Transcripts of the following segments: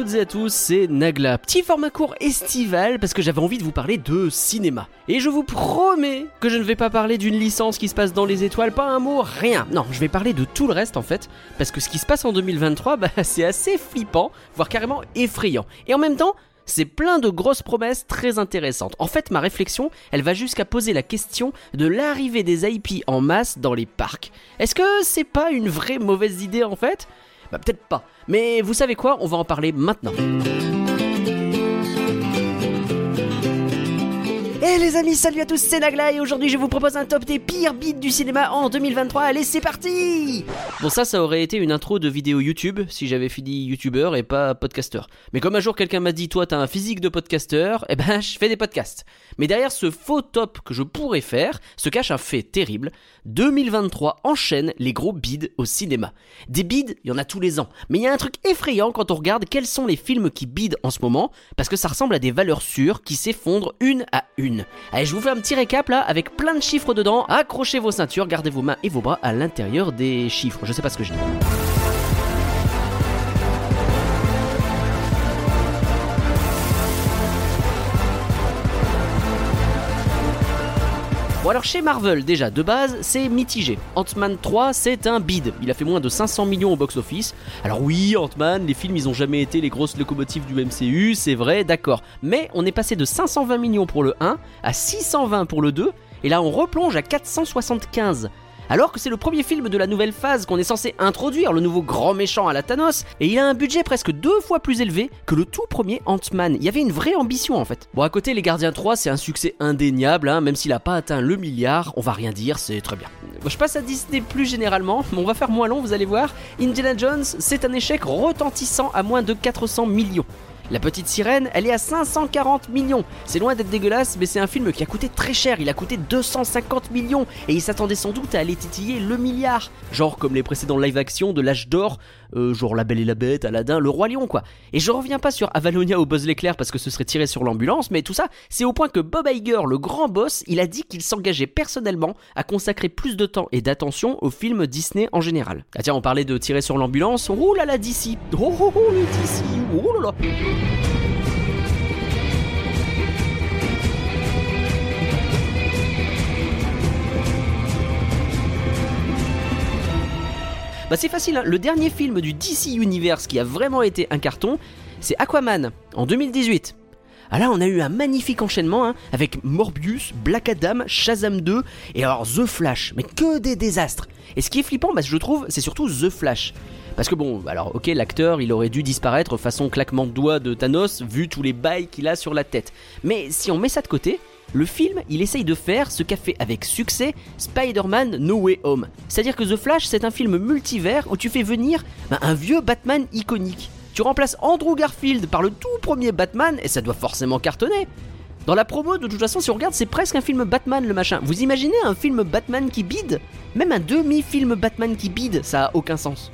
Toutes et à tous, c'est Nagla. Petit format court estival parce que j'avais envie de vous parler de cinéma. Et je vous promets que je ne vais pas parler d'une licence qui se passe dans les étoiles, pas un mot, rien. Non, je vais parler de tout le reste en fait, parce que ce qui se passe en 2023, bah, c'est assez flippant, voire carrément effrayant. Et en même temps, c'est plein de grosses promesses très intéressantes. En fait, ma réflexion, elle va jusqu'à poser la question de l'arrivée des IP en masse dans les parcs. Est-ce que c'est pas une vraie mauvaise idée en fait? Bah peut-être pas. Mais vous savez quoi? On va en parler maintenant. Eh les amis, salut à tous, c'est Nagla et aujourd'hui je vous propose un top des pires beats du cinéma en 2023. Allez, c'est parti Bon ça, ça aurait été une intro de vidéo YouTube si j'avais fini YouTuber et pas podcasteur. Mais comme un jour quelqu'un m'a dit toi t'as un physique de podcasteur, eh ben je fais des podcasts. Mais derrière ce faux top que je pourrais faire se cache un fait terrible. 2023 enchaîne les gros bids au cinéma. Des bids, il y en a tous les ans. Mais il y a un truc effrayant quand on regarde quels sont les films qui bident en ce moment, parce que ça ressemble à des valeurs sûres qui s'effondrent une à une. Allez, je vous fais un petit récap là, avec plein de chiffres dedans. Accrochez vos ceintures, gardez vos mains et vos bras à l'intérieur des chiffres. Je sais pas ce que je dis. Alors chez Marvel déjà de base c'est mitigé. Ant-Man 3 c'est un bid. Il a fait moins de 500 millions au box-office. Alors oui Ant-Man, les films ils ont jamais été les grosses locomotives du MCU, c'est vrai, d'accord. Mais on est passé de 520 millions pour le 1 à 620 pour le 2 et là on replonge à 475 alors que c'est le premier film de la nouvelle phase qu'on est censé introduire, le nouveau grand méchant à la Thanos, et il a un budget presque deux fois plus élevé que le tout premier Ant-Man. Il y avait une vraie ambition en fait. Bon, à côté, Les Gardiens 3, c'est un succès indéniable, hein, même s'il a pas atteint le milliard, on va rien dire, c'est très bien. Bon, je passe à Disney plus généralement, mais on va faire moins long, vous allez voir. Indiana Jones, c'est un échec retentissant à moins de 400 millions. La petite sirène, elle est à 540 millions. C'est loin d'être dégueulasse, mais c'est un film qui a coûté très cher. Il a coûté 250 millions et il s'attendait sans doute à aller titiller le milliard. Genre comme les précédents live-action de l'âge d'or, euh, genre La Belle et la Bête, Aladdin, Le Roi Lion, quoi. Et je reviens pas sur Avalonia ou Buzz l'éclair parce que ce serait tiré sur l'ambulance, mais tout ça, c'est au point que Bob Iger, le grand boss, il a dit qu'il s'engageait personnellement à consacrer plus de temps et d'attention aux films Disney en général. Ah tiens, on parlait de tirer sur l'ambulance. Oh là là, d'ici. Oh oh oh, DC. Bah c'est facile, hein. le dernier film du DC Universe qui a vraiment été un carton, c'est Aquaman en 2018. Ah là, on a eu un magnifique enchaînement hein, avec Morbius, Black Adam, Shazam 2 et alors The Flash. Mais que des désastres. Et ce qui est flippant, bah, je trouve, c'est surtout The Flash. Parce que bon, alors ok, l'acteur, il aurait dû disparaître façon claquement de doigts de Thanos, vu tous les bails qu'il a sur la tête. Mais si on met ça de côté, le film, il essaye de faire ce qu'a fait avec succès Spider-Man No Way Home. C'est-à-dire que The Flash, c'est un film multivers où tu fais venir bah, un vieux Batman iconique. Tu remplaces Andrew Garfield par le tout premier Batman et ça doit forcément cartonner. Dans la promo, de toute façon, si on regarde, c'est presque un film Batman le machin. Vous imaginez un film Batman qui bide? Même un demi-film Batman qui bide, ça a aucun sens.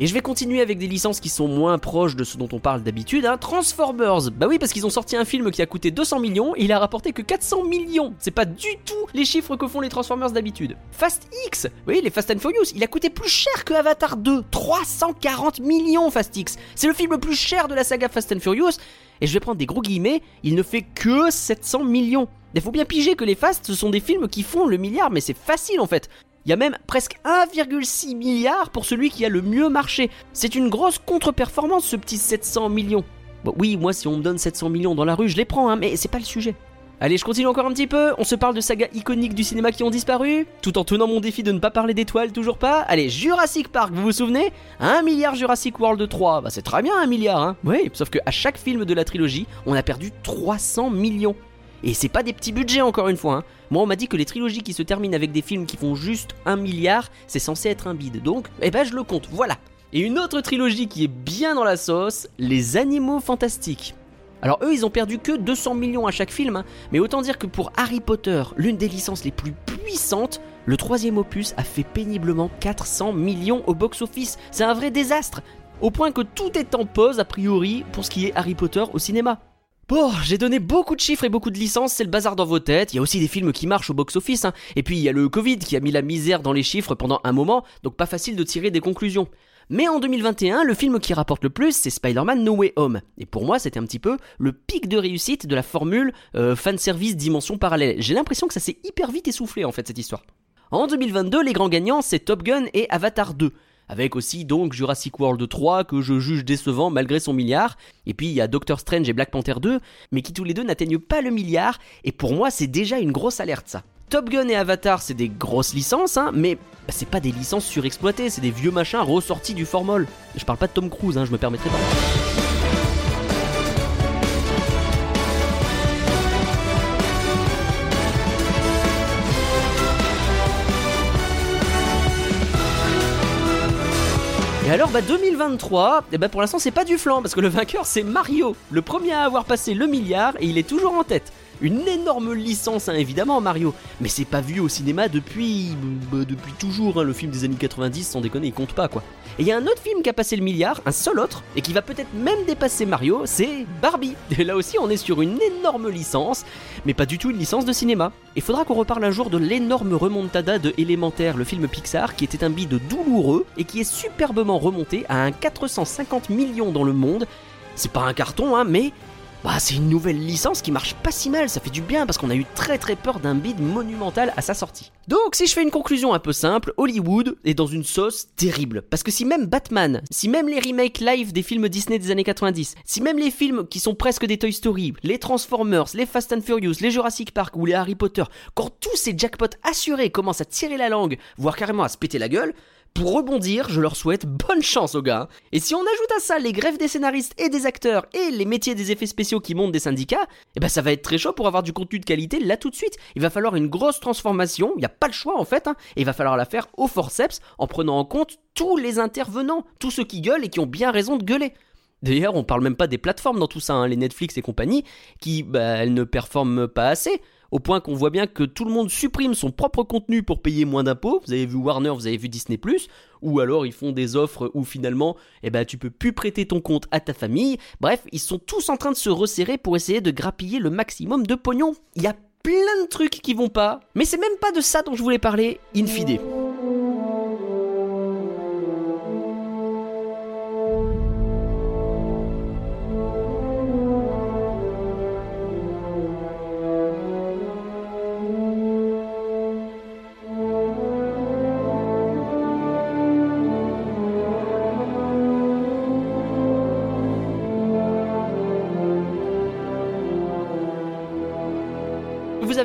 Et je vais continuer avec des licences qui sont moins proches de ce dont on parle d'habitude. Hein. Transformers, bah oui, parce qu'ils ont sorti un film qui a coûté 200 millions, il a rapporté que 400 millions. C'est pas du tout les chiffres que font les Transformers d'habitude. Fast X, oui, les Fast and Furious, il a coûté plus cher que Avatar 2. 340 millions Fast X. C'est le film le plus cher de la saga Fast and Furious. Et je vais prendre des gros guillemets, il ne fait que 700 millions. Il faut bien piger que les Fast, ce sont des films qui font le milliard, mais c'est facile en fait. Il y a même presque 1,6 milliard pour celui qui a le mieux marché. C'est une grosse contre-performance ce petit 700 millions. Oui, moi si on me donne 700 millions dans la rue, je les prends, hein, mais c'est pas le sujet. Allez, je continue encore un petit peu. On se parle de sagas iconiques du cinéma qui ont disparu, tout en tenant mon défi de ne pas parler d'étoiles, toujours pas. Allez, Jurassic Park, vous vous souvenez? 1 milliard Jurassic World 3. Bah, c'est très bien, 1 milliard, hein. Oui, sauf qu'à chaque film de la trilogie, on a perdu 300 millions. Et c'est pas des petits budgets encore une fois. Hein. Moi on m'a dit que les trilogies qui se terminent avec des films qui font juste un milliard, c'est censé être un bide. Donc, eh ben je le compte, voilà. Et une autre trilogie qui est bien dans la sauce, Les Animaux Fantastiques. Alors eux ils ont perdu que 200 millions à chaque film, hein. mais autant dire que pour Harry Potter, l'une des licences les plus puissantes, le troisième opus a fait péniblement 400 millions au box-office. C'est un vrai désastre, au point que tout est en pause a priori pour ce qui est Harry Potter au cinéma. Bon, j'ai donné beaucoup de chiffres et beaucoup de licences, c'est le bazar dans vos têtes. Il y a aussi des films qui marchent au box-office, hein. et puis il y a le Covid qui a mis la misère dans les chiffres pendant un moment, donc pas facile de tirer des conclusions. Mais en 2021, le film qui rapporte le plus, c'est Spider-Man No Way Home. Et pour moi, c'était un petit peu le pic de réussite de la formule euh, fanservice dimension parallèle. J'ai l'impression que ça s'est hyper vite essoufflé en fait cette histoire. En 2022, les grands gagnants, c'est Top Gun et Avatar 2 avec aussi donc Jurassic World 3 que je juge décevant malgré son milliard, et puis il y a Doctor Strange et Black Panther 2, mais qui tous les deux n'atteignent pas le milliard, et pour moi c'est déjà une grosse alerte ça. Top Gun et Avatar c'est des grosses licences, hein, mais bah, c'est pas des licences surexploitées, c'est des vieux machins ressortis du formol. Je parle pas de Tom Cruise, hein, je me permettrai pas. Et alors, bah 2023, et bah pour l'instant c'est pas du flanc parce que le vainqueur c'est Mario, le premier à avoir passé le milliard et il est toujours en tête. Une énorme licence, hein, évidemment, Mario. Mais c'est pas vu au cinéma depuis. Bah, depuis toujours, hein. le film des années 90, sans déconner, il compte pas, quoi. Et il y a un autre film qui a passé le milliard, un seul autre, et qui va peut-être même dépasser Mario, c'est Barbie. Et là aussi, on est sur une énorme licence, mais pas du tout une licence de cinéma. Il faudra qu'on reparle un jour de l'énorme remontada de Élémentaire, le film Pixar, qui était un bide douloureux et qui est superbement remonté à un 450 millions dans le monde. C'est pas un carton, hein, mais bah, c'est une nouvelle licence qui marche pas si mal, ça fait du bien parce qu'on a eu très très peur d'un bid monumental à sa sortie. Donc si je fais une conclusion un peu simple, Hollywood est dans une sauce terrible. Parce que si même Batman, si même les remakes live des films Disney des années 90, si même les films qui sont presque des Toy Story, les Transformers, les Fast and Furious, les Jurassic Park ou les Harry Potter, quand tous ces jackpots assurés commencent à tirer la langue, voire carrément à se péter la gueule, pour rebondir, je leur souhaite bonne chance aux gars. Et si on ajoute à ça les grèves des scénaristes et des acteurs et les métiers des effets spéciaux qui montent des syndicats, eh ben ça va être très chaud pour avoir du contenu de qualité là tout de suite. Il va falloir une grosse transformation, il a pas le choix en fait, hein. et il va falloir la faire au forceps en prenant en compte tous les intervenants, tous ceux qui gueulent et qui ont bien raison de gueuler. D'ailleurs, on parle même pas des plateformes dans tout ça, hein, les Netflix et compagnie, qui, bah, ne performent pas assez au point qu'on voit bien que tout le monde supprime son propre contenu pour payer moins d'impôts. Vous avez vu Warner, vous avez vu Disney+, ou alors ils font des offres où finalement, eh ben, tu peux plus prêter ton compte à ta famille. Bref, ils sont tous en train de se resserrer pour essayer de grappiller le maximum de pognon. Plein de trucs qui vont pas, mais c'est même pas de ça dont je voulais parler, in fine.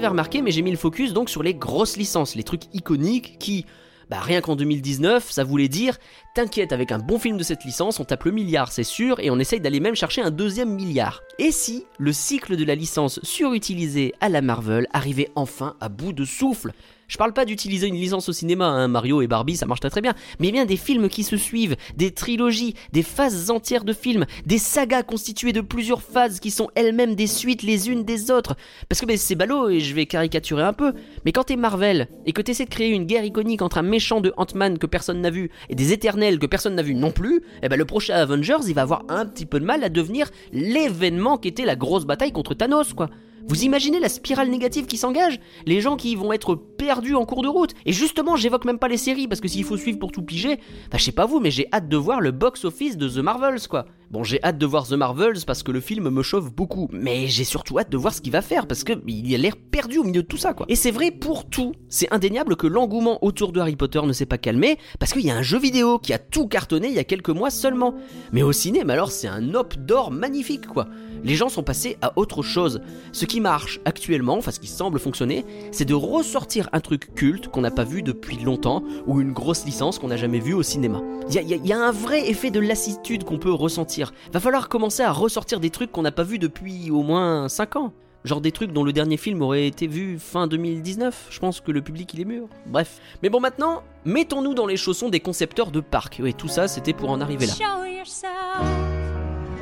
Remarqué, mais j'ai mis le focus donc sur les grosses licences, les trucs iconiques qui, bah rien qu'en 2019, ça voulait dire T'inquiète, avec un bon film de cette licence, on tape le milliard, c'est sûr, et on essaye d'aller même chercher un deuxième milliard. Et si le cycle de la licence surutilisée à la Marvel arrivait enfin à bout de souffle? Je parle pas d'utiliser une licence au cinéma, hein, Mario et Barbie, ça marche très très bien, mais bien des films qui se suivent, des trilogies, des phases entières de films, des sagas constituées de plusieurs phases qui sont elles-mêmes des suites les unes des autres. Parce que ben, c'est ballot et je vais caricaturer un peu, mais quand t'es Marvel et que t'essaies de créer une guerre iconique entre un méchant de Ant-Man que personne n'a vu et des éternels que personne n'a vu non plus, eh ben le prochain Avengers il va avoir un petit peu de mal à devenir l'événement qui était la grosse bataille contre Thanos quoi. Vous imaginez la spirale négative qui s'engage? Les gens qui vont être perdus en cours de route. Et justement, j'évoque même pas les séries, parce que s'il faut suivre pour tout piger, bah je sais pas vous, mais j'ai hâte de voir le box-office de The Marvels, quoi. Bon, j'ai hâte de voir The Marvels parce que le film me chauffe beaucoup, mais j'ai surtout hâte de voir ce qu'il va faire parce que il a l'air perdu au milieu de tout ça, quoi. Et c'est vrai pour tout. C'est indéniable que l'engouement autour de Harry Potter ne s'est pas calmé parce qu'il y a un jeu vidéo qui a tout cartonné il y a quelques mois seulement. Mais au cinéma, alors c'est un op d'or magnifique, quoi. Les gens sont passés à autre chose. Ce qui marche actuellement, enfin ce qui semble fonctionner, c'est de ressortir un truc culte qu'on n'a pas vu depuis longtemps ou une grosse licence qu'on n'a jamais vue au cinéma. Il y, y, a un vrai effet de lassitude qu'on peut ressentir Va falloir commencer à ressortir des trucs qu'on n'a pas vus depuis au moins 5 ans. Genre des trucs dont le dernier film aurait été vu fin 2019. Je pense que le public il est mûr. Bref. Mais bon maintenant, mettons-nous dans les chaussons des concepteurs de parcs. Et tout ça c'était pour en arriver là. Show yourself.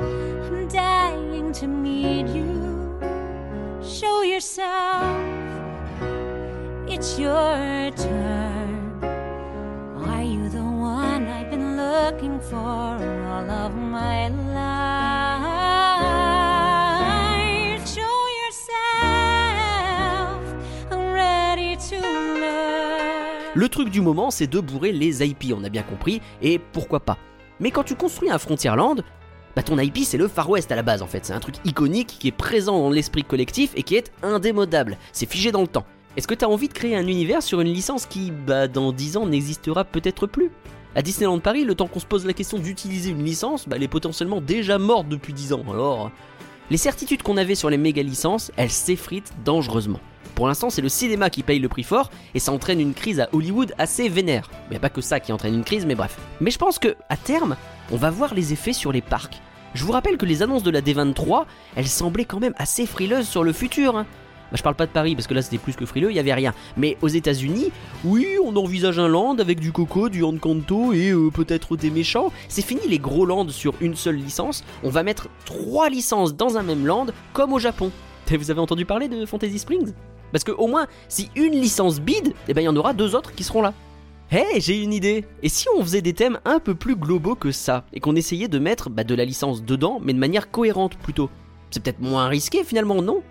I'm dying to meet you. Show yourself. It's your turn. Le truc du moment, c'est de bourrer les IP, on a bien compris, et pourquoi pas. Mais quand tu construis un Frontierland, bah ton IP c'est le Far West à la base en fait, c'est un truc iconique qui est présent dans l'esprit collectif et qui est indémodable, c'est figé dans le temps. Est-ce que t'as envie de créer un univers sur une licence qui, bah dans 10 ans, n'existera peut-être plus? À Disneyland Paris, le temps qu'on se pose la question d'utiliser une licence, bah, elle est potentiellement déjà morte depuis 10 ans. Alors, les certitudes qu'on avait sur les méga licences, elles s'effritent dangereusement. Pour l'instant, c'est le cinéma qui paye le prix fort et ça entraîne une crise à Hollywood assez vénère. A pas que ça qui entraîne une crise, mais bref. Mais je pense que à terme, on va voir les effets sur les parcs. Je vous rappelle que les annonces de la D23, elles semblaient quand même assez frileuses sur le futur. Hein. Bah, je parle pas de Paris parce que là c'était plus que frileux, il y avait rien. Mais aux États-Unis, oui, on envisage un land avec du coco, du Encanto et euh, peut-être des méchants. C'est fini les gros lands sur une seule licence. On va mettre trois licences dans un même land, comme au Japon. Vous avez entendu parler de Fantasy Springs? Parce que au moins, si une licence bide, eh ben il y en aura deux autres qui seront là. Hey, j'ai une idée Et si on faisait des thèmes un peu plus globaux que ça, et qu'on essayait de mettre bah, de la licence dedans, mais de manière cohérente plutôt? C'est peut-être moins risqué finalement, non?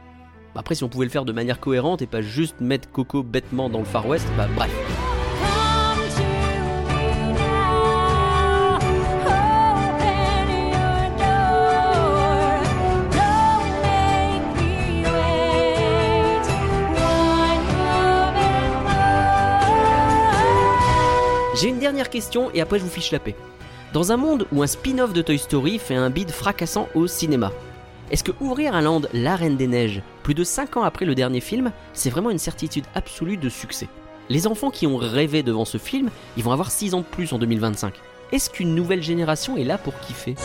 Après, si on pouvait le faire de manière cohérente et pas juste mettre Coco bêtement dans le Far West, bah bref. J'ai une dernière question et après je vous fiche la paix. Dans un monde où un spin-off de Toy Story fait un bid fracassant au cinéma, est-ce que ouvrir un land La Reine des Neiges, plus de 5 ans après le dernier film, c'est vraiment une certitude absolue de succès? Les enfants qui ont rêvé devant ce film, ils vont avoir 6 ans de plus en 2025. Est-ce qu'une nouvelle génération est là pour kiffer?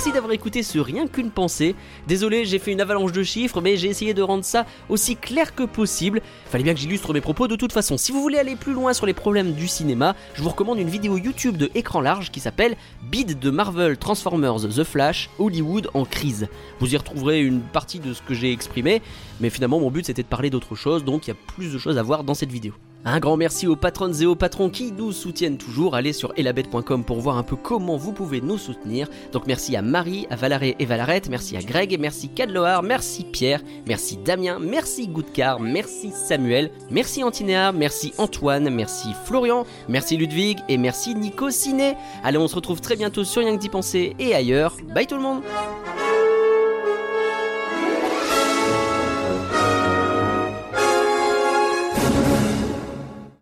Merci d'avoir écouté ce Rien qu'une pensée. Désolé, j'ai fait une avalanche de chiffres, mais j'ai essayé de rendre ça aussi clair que possible. Fallait bien que j'illustre mes propos de toute façon. Si vous voulez aller plus loin sur les problèmes du cinéma, je vous recommande une vidéo YouTube de écran large qui s'appelle Bid de Marvel Transformers The Flash Hollywood en crise. Vous y retrouverez une partie de ce que j'ai exprimé, mais finalement mon but c'était de parler d'autre chose, donc il y a plus de choses à voir dans cette vidéo. Un grand merci aux patronnes et aux patrons qui nous soutiennent toujours. Allez sur elabette.com pour voir un peu comment vous pouvez nous soutenir. Donc merci à Marie, à Valaré et Valarette, merci à Greg, merci Cadloar, merci Pierre, merci Damien, merci Goudcar, merci Samuel, merci Antinéa, merci Antoine, merci Florian, merci Ludwig et merci Nico Ciné. Allez, on se retrouve très bientôt sur Yang d'y penser et ailleurs. Bye tout le monde